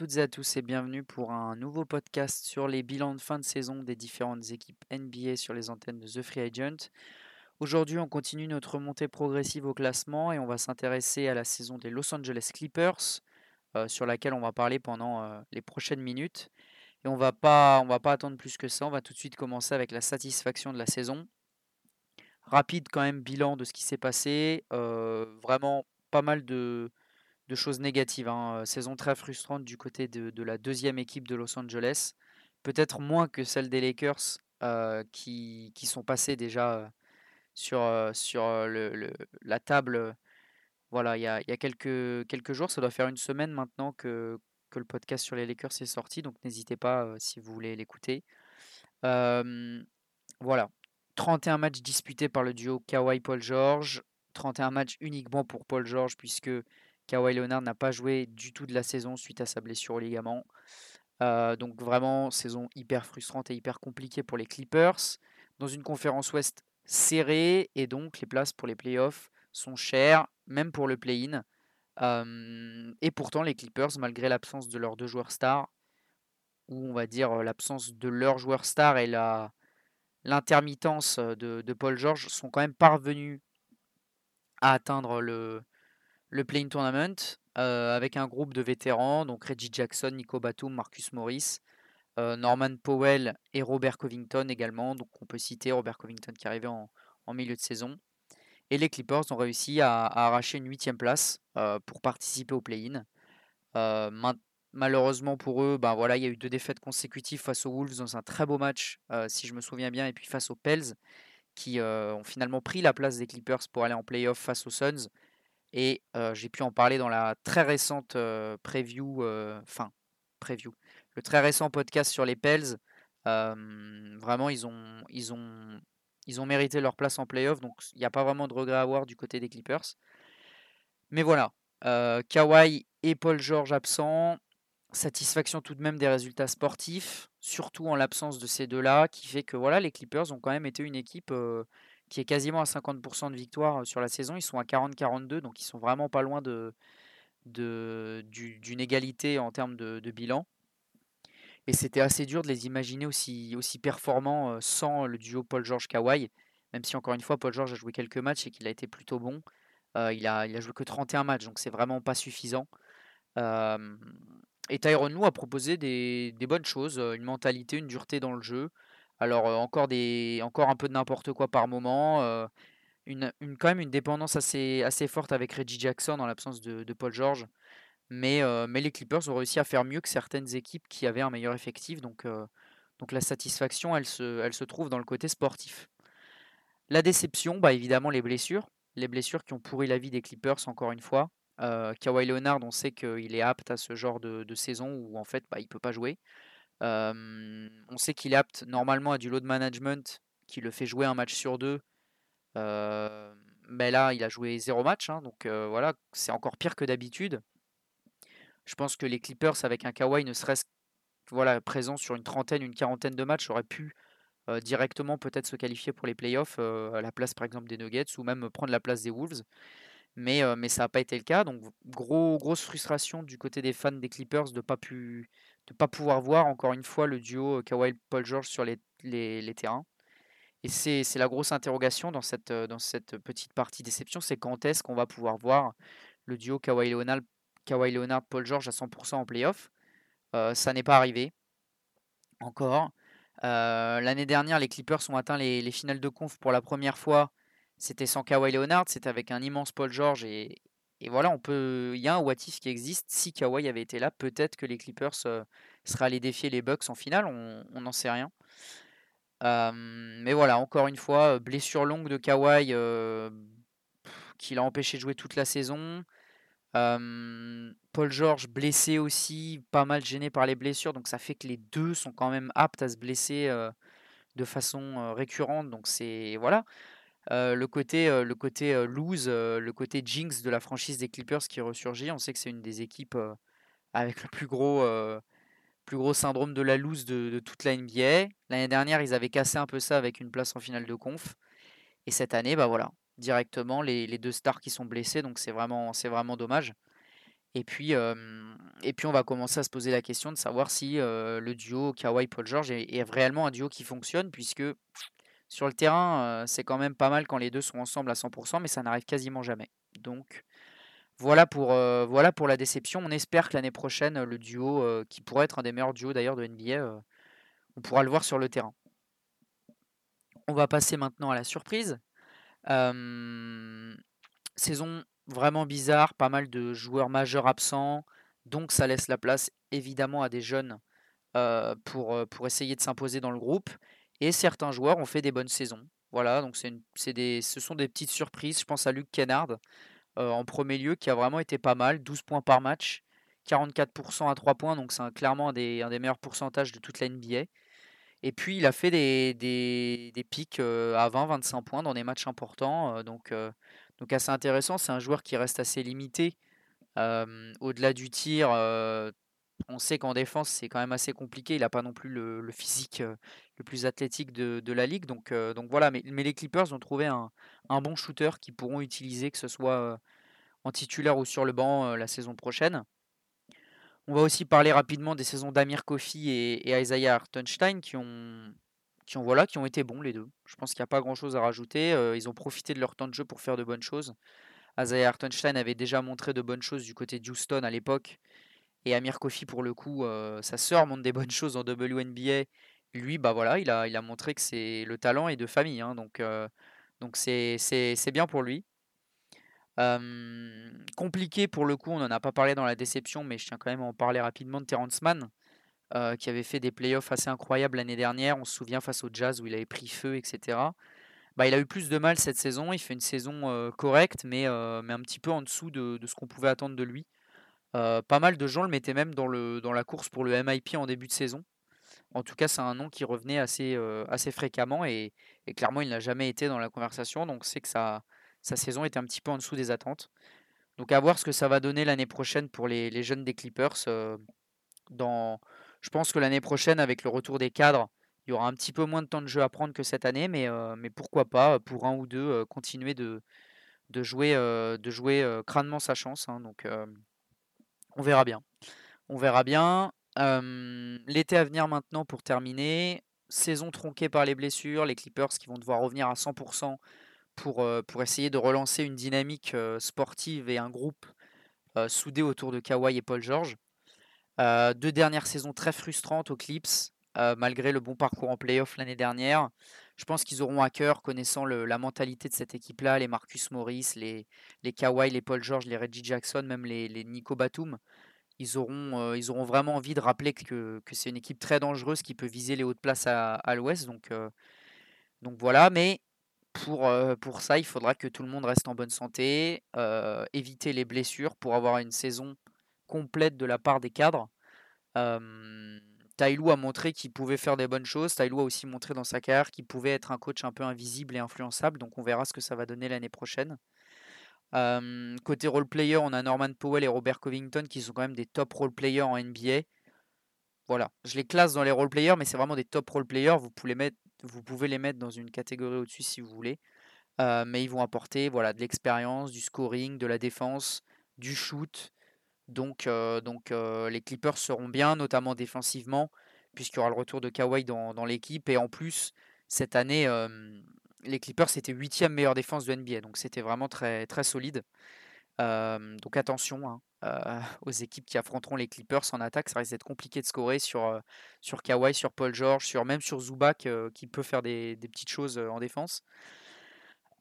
toutes à tous et bienvenue pour un nouveau podcast sur les bilans de fin de saison des différentes équipes NBA sur les antennes de The Free Agent. Aujourd'hui, on continue notre montée progressive au classement et on va s'intéresser à la saison des Los Angeles Clippers, euh, sur laquelle on va parler pendant euh, les prochaines minutes. Et on va pas, va pas attendre plus que ça. On va tout de suite commencer avec la satisfaction de la saison. Rapide quand même bilan de ce qui s'est passé. Euh, vraiment pas mal de, de choses négatives. Hein. Saison très frustrante du côté de, la deuxième équipe de Los Angeles. Peut-être moins que celle des Lakers qui, qui, sont passés déjà sur, sur le, la table. Voilà, il y a, quelques, jours, ça doit faire une semaine maintenant que, que le podcast sur les Lakers est sorti, donc n'hésitez pas si vous voulez l'écouter. voilà, 31 matchs disputés par le duo Kawhi-Paul George, 31 matchs uniquement pour Paul George, puisque Kawhi Leonard n'a pas joué du tout de la saison suite à sa blessure au ligament. Euh, donc vraiment, saison hyper frustrante et hyper compliquée pour les Clippers. Dans une conférence ouest serrée, et donc les places pour les playoffs sont chères, même pour le play-in. Euh, et pourtant, les Clippers, malgré l'absence de leurs deux joueurs stars, ou on va dire euh, l'absence de leurs joueurs stars et la, l'intermittence de, de, Paul George, sont quand même parvenus à atteindre le, le Playing Tournament euh, avec un groupe de vétérans, donc Reggie Jackson, Nico Batum, Marcus Morris, euh, Norman Powell et Robert Covington également. Donc on peut citer Robert Covington qui arrivait en, en milieu de saison. Et les Clippers ont réussi à, arracher une huitième place euh, pour participer au play-in. malheureusement pour eux, ben voilà, il y a eu deux défaites consécutives face aux Wolves dans un très beau match, si je me souviens bien, et puis face aux Pels, qui ont finalement pris la place des Clippers pour aller en play-off face aux Suns. Et j'ai pu en parler dans la très récente preview, enfin, preview, le très récent podcast sur les Pels. vraiment, ils ont, ils, ont, ils ont mérité leur place en playoff, donc il n'y a pas vraiment de regret à avoir du côté des Clippers. Mais voilà, Kawhi et Paul George absents. Satisfaction tout de même des résultats sportifs, surtout en l'absence de ces deux-là, qui fait que voilà, les Clippers ont quand même été une équipe qui est quasiment à 50% de victoire sur la saison. Ils sont à 40-42, donc ils sont vraiment pas loin de, d'une égalité en termes de, bilan. Et c'était assez dur de les imaginer aussi, aussi performants sans le duo Paul George Kawhi, même si encore une fois Paul George a joué quelques matchs et qu'il a été plutôt bon. il, a, il a joué que 31 matchs, donc c'est vraiment pas suffisant. et Tyron Lue a proposé des, bonnes choses, une mentalité, une dureté dans le jeu. Alors encore, un peu de n'importe quoi par moment. une, quand même une dépendance assez, forte avec Reggie Jackson en l'absence de, Paul George. Mais, les Clippers ont réussi à faire mieux que certaines équipes qui avaient un meilleur effectif. Donc, la satisfaction, elle se, trouve dans le côté sportif. La déception, bah évidemment les blessures. Les blessures qui ont pourri la vie des Clippers, encore une fois. Kawhi Leonard, on sait qu'il est apte à ce genre de, saison où en fait bah, il ne peut pas jouer on sait qu'il est apte normalement à du load management qui le fait jouer un match sur deux. mais là, il a joué zéro match, hein, donc voilà, c'est encore pire que d'habitude. Je pense que les Clippers avec un Kawhi ne serait-ce voilà, présent sur une trentaine, une quarantaine de matchs, auraient pu directement peut-être se qualifier pour les playoffs à la place par exemple des Nuggets ou même prendre la place des Wolves. Mais, ça n'a pas été le cas. Donc gros, grosse frustration du côté des fans des Clippers de ne pas pu, pas pouvoir voir encore une fois le duo Kawhi-Paul George sur les, terrains. Et c'est la grosse interrogation dans cette, petite partie déception, c'est quand est-ce qu'on va pouvoir voir le duo Kawhi Leonard, Kawhi Leonard Paul George à 100% en playoff? Ça n'est pas arrivé encore. L'année dernière, les Clippers ont atteint les, les, finales de conf pour la première fois. C'était sans Kawhi Leonard, c'était avec un immense Paul George et, et voilà, on peut, il y a un what if qui existe. Si Kawhi avait été là, peut-être que les Clippers euh, seraient allés défier les Bucks en finale. On n'en sait rien. mais voilà, encore une fois, blessure longue de Kawhi euh, qui l'a empêché de jouer toute la saison. Paul George blessé aussi, pas mal gêné par les blessures, donc ça fait que les deux sont quand même aptes à se blesser euh, de façon récurrente. Donc c'est voilà, le côté, lose, le côté jinx de la franchise des Clippers qui ressurgit. On sait que c'est une des équipes avec le plus gros, syndrome de la lose de, toute la NBA. L'année dernière, ils avaient cassé un peu ça avec une place en finale de conf. Et cette année, bah voilà, directement les, deux stars qui sont blessés, donc c'est vraiment, dommage. Et puis, on va commencer à se poser la question de savoir si le duo Kawhi-Paul George est, est, réellement un duo qui fonctionne, puisque sur le terrain, c'est quand même pas mal quand les deux sont ensemble à 100%, mais ça n'arrive quasiment jamais. Donc voilà pour, la déception. On espère que l'année prochaine, le duo, qui pourrait être un des meilleurs duos d'ailleurs de NBA, on pourra le voir sur le terrain. On va passer maintenant à la surprise. saison vraiment bizarre, pas mal de joueurs majeurs absents, donc ça laisse la place évidemment à des jeunes pour essayer de s'imposer dans le groupe. Et certains joueurs ont fait des bonnes saisons. Voilà, donc des, ce sont des petites surprises. Je pense à Luc Kennard en premier lieu qui a vraiment été pas mal, 12 points par match, 44% à 3 points, donc c'est clairement un des, un des meilleurs pourcentages de toute la NBA. Et puis il a fait des, des, pics à 20-25 points dans des matchs importants. donc, donc assez intéressant. C'est un joueur qui reste assez limité. Au-delà du tir, on sait qu'en défense c'est quand même assez compliqué. Il n'a pas non plus le, physique le plus athlétique de, la ligue. Donc, donc voilà, mais, les Clippers ont trouvé un, bon shooter qu'ils pourront utiliser, que ce soit en titulaire ou sur le banc la saison prochaine. On va aussi parler rapidement des saisons d'Amir Kofi et, Isaiah Hartenstein qui ont, qui, ont, voilà, qui ont été bons les deux. Je pense qu'il n'y a pas grand chose à rajouter. Euh, ils ont profité de leur temps de jeu pour faire de bonnes choses. Isaiah Hartenstein avait déjà montré de bonnes choses du côté de Houston à l'époque. Et Amir Kofi, pour le coup, euh, sa sœur montre des bonnes choses en WNBA. Lui, bah voilà, il a, montré que c'est le talent est de famille. Hein, donc, euh, c'est bien pour lui compliqué pour le coup, on n'en a pas parlé dans la déception, mais je tiens quand même à en parler rapidement de Terrence Mann, qui avait fait des playoffs assez incroyables l'année dernière. On se souvient face au Jazz où il avait pris feu, etc. Bah, il a eu plus de mal cette saison. Il fait une saison correcte, mais un petit peu en dessous de, ce qu'on pouvait attendre de lui. Pas mal de gens le mettaient même dans, la course pour le MIP en début de saison. En tout cas, c'est un nom qui revenait assez, fréquemment et, clairement, il n'a jamais été dans la conversation. Donc, c'est que sa saison était un petit peu en dessous des attentes. Donc à voir ce que ça va donner l'année prochaine pour les, jeunes des Clippers. Je pense que l'année prochaine, avec le retour des cadres, il y aura un petit peu moins de temps de jeu à prendre que cette année, mais, pourquoi pas, pour un ou deux, continuer de, jouer, crânement sa chance. Hein. On verra bien. On verra bien. L'été à venir maintenant pour terminer. Saison tronquée par les blessures, les Clippers qui vont devoir revenir à 100% pour, pour essayer de relancer une dynamique sportive et un groupe soudé autour de Kawhi et Paul George. deux dernières saisons très frustrantes aux Clips, malgré le bon parcours en playoff l'année dernière. Je pense qu'ils auront à cœur, connaissant la mentalité de cette équipe-là, les Marcus Morris, les, les Kawhi, les Paul George, les Reggie Jackson, même les, les Nico Batum. Ils auront, ils auront vraiment envie de rappeler que, que c'est une équipe très dangereuse qui peut viser les hautes places à, l'ouest. Donc, donc voilà, mais pour, pour ça, il faudra que tout le monde reste en bonne santé, éviter les blessures pour avoir une saison complète de la part des cadres. Tailou a montré qu'il pouvait faire des bonnes choses. Tailou a aussi montré dans sa carrière qu'il pouvait être un coach un peu invisible et influençable. Donc on verra ce que ça va donner l'année prochaine. côté role player, on a Norman Powell et Robert Covington qui sont quand même des top role players en NBA. Voilà, je les classe dans les role players, mais c'est vraiment des top role players. Vous pouvez, les mettre dans une catégorie au-dessus si vous voulez. Mais ils vont apporter voilà, de l'expérience, du scoring, de la défense, du shoot. Donc, les Clippers seront bien, notamment défensivement, puisqu'il y aura le retour de Kawhi dans, l'équipe. Et en plus, cette année, les Clippers, c'était 8 meilleure défense de NBA. Donc c'était vraiment très, solide. donc attention, hein. Euh, aux équipes qui affronteront les Clippers en attaque. Ça risque d'être compliqué de scorer sur, sur Kawhi, sur Paul George, même sur Zubac qui peut faire des, petites choses en défense.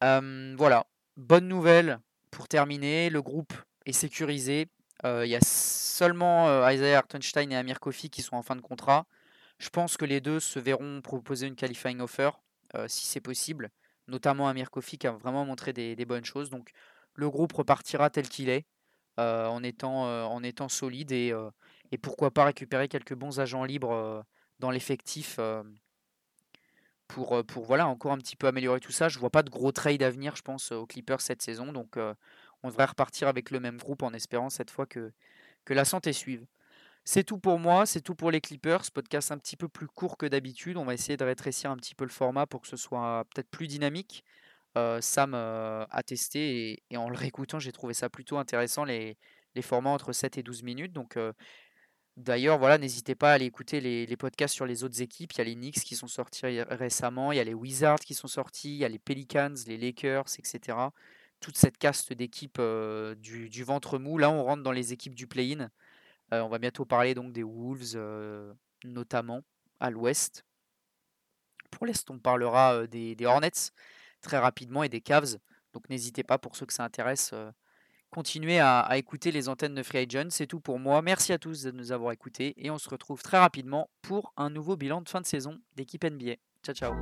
voilà, bonne nouvelle pour terminer. Le groupe est sécurisé. Il y a seulement Isaiah Hartenstein et Amir Kofi qui sont en fin de contrat. Je pense que les deux se verront proposer une qualifying offer si c'est possible, notamment Amir Kofi qui a vraiment montré des bonnes choses. Donc le groupe repartira tel qu'il est. Euh, en, étant, euh, solide et, euh, pourquoi pas récupérer quelques bons agents libres dans l'effectif pour, voilà, encore un petit peu améliorer tout ça. Je vois pas de gros trade à venir, je pense, aux Clippers cette saison. Donc on devrait repartir avec le même groupe en espérant cette fois que, la santé suive. C'est tout pour moi, c'est tout pour les Clippers. Podcast un petit peu plus court que d'habitude. On va essayer de rétrécir un petit peu le format pour que ce soit peut-être plus dynamique. Sam a testé et, en le réécoutant, j'ai trouvé ça plutôt intéressant, les, les formats entre 7 et 12 minutes. Donc, d'ailleurs, voilà, n'hésitez pas à aller écouter les, podcasts sur les autres équipes. Il y a les Knicks qui sont sortis récemment, il y a les Wizards qui sont sortis, il y a les Pelicans, les Lakers, etc. Toute cette caste d'équipes du, ventre mou. Là, on rentre dans les équipes du play-in. on va bientôt parler donc des Wolves, notamment à l'ouest. Pour l'est, on parlera des, Hornets très rapidement et des Cavs. Donc n'hésitez pas pour ceux que ça intéresse continuez à, écouter les antennes de Free Agent. C'est tout pour moi. Merci à tous de nous avoir écoutés et on se retrouve très rapidement pour un nouveau bilan de fin de saison d'équipe NBA. Ciao ciao